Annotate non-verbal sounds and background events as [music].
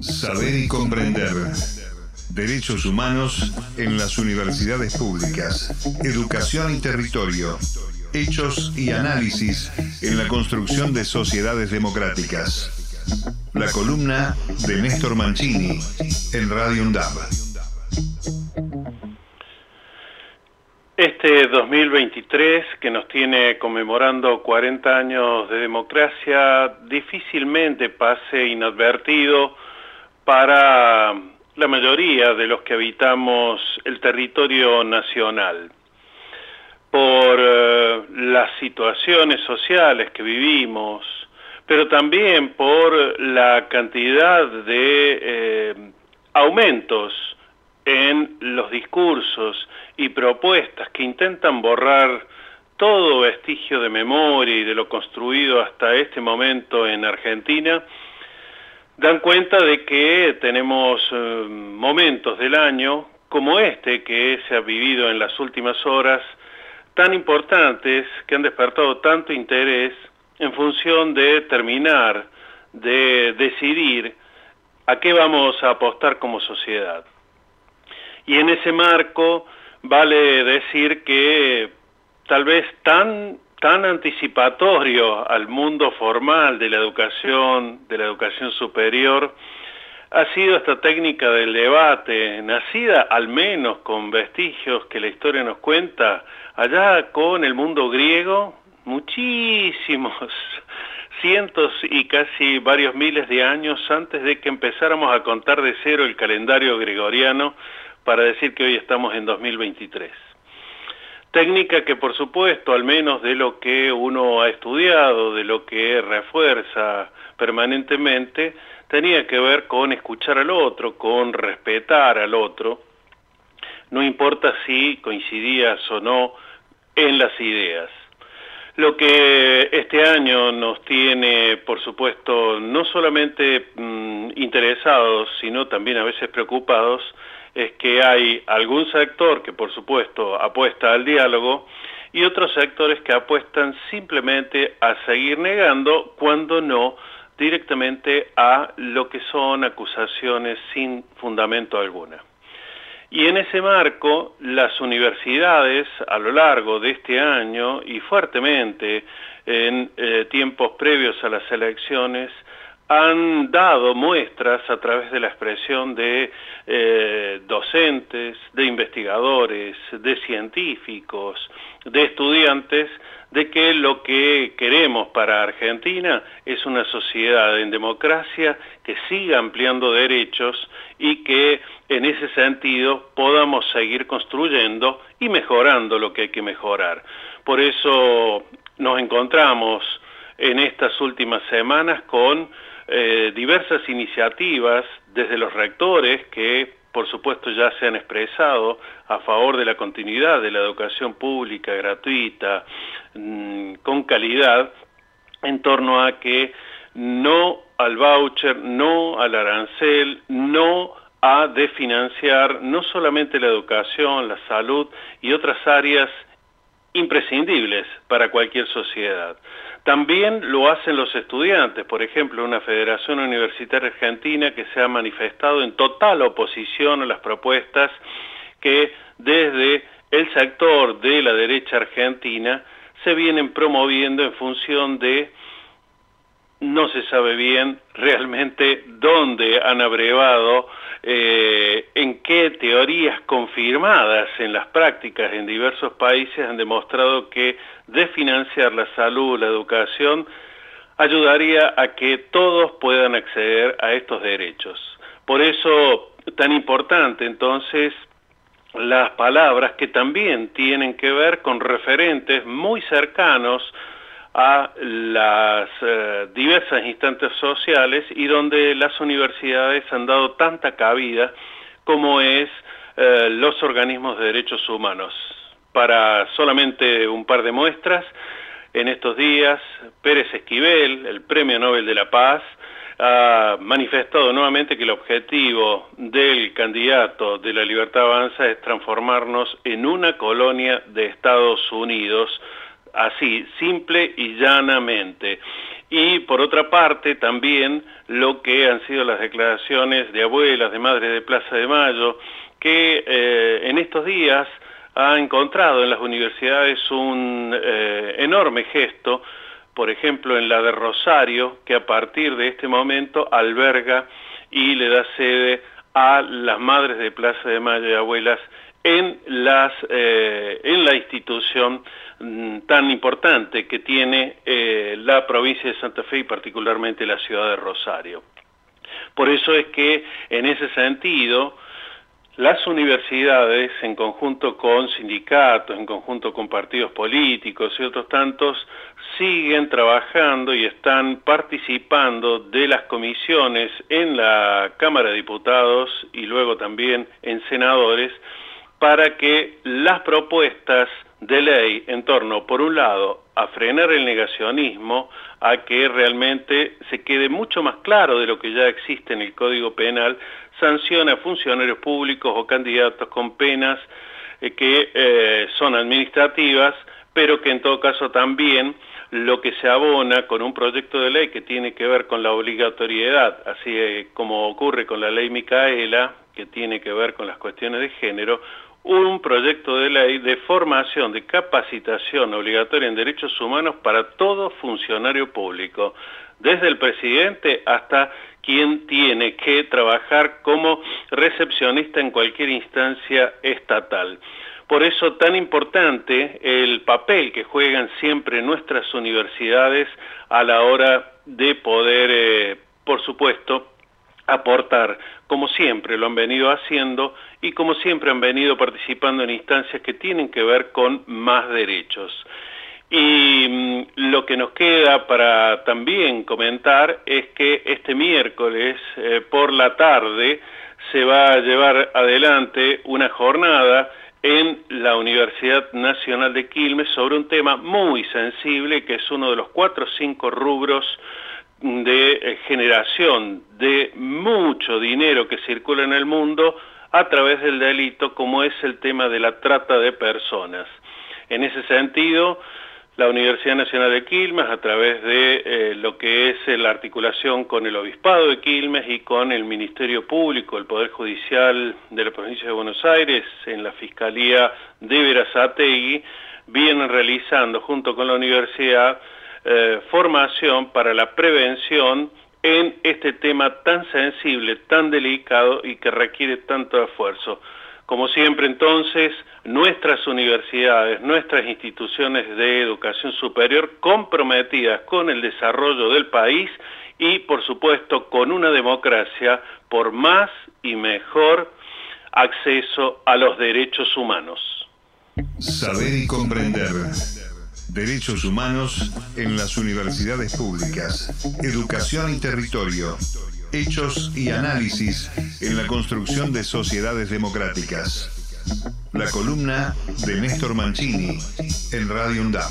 Saber y comprender. Derechos humanos en las universidades públicas. Educación y territorio. Hechos y análisis en la construcción de sociedades democráticas. La columna de Néstor Mancini en Radio UNDAB. Este 2023, que nos tiene conmemorando 40 años de democracia, difícilmente pase inadvertido para la mayoría de los que habitamos el territorio nacional. Por eh, las situaciones sociales que vivimos, pero también por la cantidad de eh, aumentos en los discursos y propuestas que intentan borrar todo vestigio de memoria y de lo construido hasta este momento en Argentina, dan cuenta de que tenemos eh, momentos del año como este que se ha vivido en las últimas horas, tan importantes que han despertado tanto interés en función de terminar, de decidir a qué vamos a apostar como sociedad. Y en ese marco vale decir que tal vez tan, tan anticipatorio al mundo formal de la educación, de la educación superior, ha sido esta técnica del debate, nacida al menos con vestigios que la historia nos cuenta, allá con el mundo griego, muchísimos, [laughs] cientos y casi varios miles de años antes de que empezáramos a contar de cero el calendario gregoriano para decir que hoy estamos en 2023. Técnica que por supuesto, al menos de lo que uno ha estudiado, de lo que refuerza permanentemente, tenía que ver con escuchar al otro, con respetar al otro, no importa si coincidías o no en las ideas. Lo que este año nos tiene, por supuesto, no solamente mm, interesados, sino también a veces preocupados, es que hay algún sector que por supuesto apuesta al diálogo y otros sectores que apuestan simplemente a seguir negando cuando no directamente a lo que son acusaciones sin fundamento alguna. Y en ese marco, las universidades a lo largo de este año y fuertemente en eh, tiempos previos a las elecciones han dado muestras a través de la expresión de eh, docentes, de investigadores, de científicos, de estudiantes, de que lo que queremos para Argentina es una sociedad en democracia que siga ampliando derechos y que en ese sentido podamos seguir construyendo y mejorando lo que hay que mejorar. Por eso nos encontramos en estas últimas semanas con eh, diversas iniciativas desde los rectores que por supuesto ya se han expresado a favor de la continuidad de la educación pública gratuita mm, con calidad en torno a que no al voucher, no al arancel, no a desfinanciar no solamente la educación, la salud y otras áreas imprescindibles para cualquier sociedad. También lo hacen los estudiantes, por ejemplo, una Federación Universitaria Argentina que se ha manifestado en total oposición a las propuestas que desde el sector de la derecha argentina se vienen promoviendo en función de no se sabe bien realmente dónde han abrevado, eh, en qué teorías confirmadas en las prácticas en diversos países han demostrado que desfinanciar la salud, la educación, ayudaría a que todos puedan acceder a estos derechos. Por eso, tan importante entonces las palabras que también tienen que ver con referentes muy cercanos a las eh, diversas instancias sociales y donde las universidades han dado tanta cabida como es eh, los organismos de derechos humanos. Para solamente un par de muestras, en estos días Pérez Esquivel, el Premio Nobel de la Paz, ha manifestado nuevamente que el objetivo del candidato de la Libertad Avanza es transformarnos en una colonia de Estados Unidos así, simple y llanamente. y por otra parte también lo que han sido las declaraciones de abuelas, de madres de Plaza de Mayo, que eh, en estos días ha encontrado en las universidades un eh, enorme gesto, por ejemplo en la de Rosario, que a partir de este momento alberga y le da sede a las madres de Plaza de Mayo y abuelas en, las, eh, en la institución mm, tan importante que tiene eh, la provincia de Santa Fe y particularmente la ciudad de Rosario. Por eso es que en ese sentido las universidades en conjunto con sindicatos, en conjunto con partidos políticos y otros tantos siguen trabajando y están participando de las comisiones en la Cámara de Diputados y luego también en senadores para que las propuestas de ley en torno, por un lado, a frenar el negacionismo, a que realmente se quede mucho más claro de lo que ya existe en el Código Penal, sanciona a funcionarios públicos o candidatos con penas eh, que eh, son administrativas, pero que en todo caso también lo que se abona con un proyecto de ley que tiene que ver con la obligatoriedad, así eh, como ocurre con la ley Micaela, que tiene que ver con las cuestiones de género, un proyecto de ley de formación, de capacitación obligatoria en derechos humanos para todo funcionario público, desde el presidente hasta quien tiene que trabajar como recepcionista en cualquier instancia estatal. Por eso tan importante el papel que juegan siempre nuestras universidades a la hora de poder, eh, por supuesto, aportar, como siempre lo han venido haciendo y como siempre han venido participando en instancias que tienen que ver con más derechos. Y mm, lo que nos queda para también comentar es que este miércoles eh, por la tarde se va a llevar adelante una jornada en la Universidad Nacional de Quilmes sobre un tema muy sensible que es uno de los cuatro o cinco rubros de eh, generación de mucho dinero que circula en el mundo a través del delito como es el tema de la trata de personas. En ese sentido, la Universidad Nacional de Quilmes, a través de eh, lo que es la articulación con el Obispado de Quilmes y con el Ministerio Público, el Poder Judicial de la Provincia de Buenos Aires, en la Fiscalía de Verazategui, vienen realizando junto con la universidad eh, formación para la prevención en este tema tan sensible, tan delicado y que requiere tanto esfuerzo. Como siempre entonces, nuestras universidades, nuestras instituciones de educación superior comprometidas con el desarrollo del país y por supuesto con una democracia por más y mejor acceso a los derechos humanos. Saber y comprender. Derechos Humanos en las Universidades Públicas. Educación y Territorio. Hechos y análisis en la construcción de sociedades democráticas. La columna de Néstor Mancini en Radio UNDAB.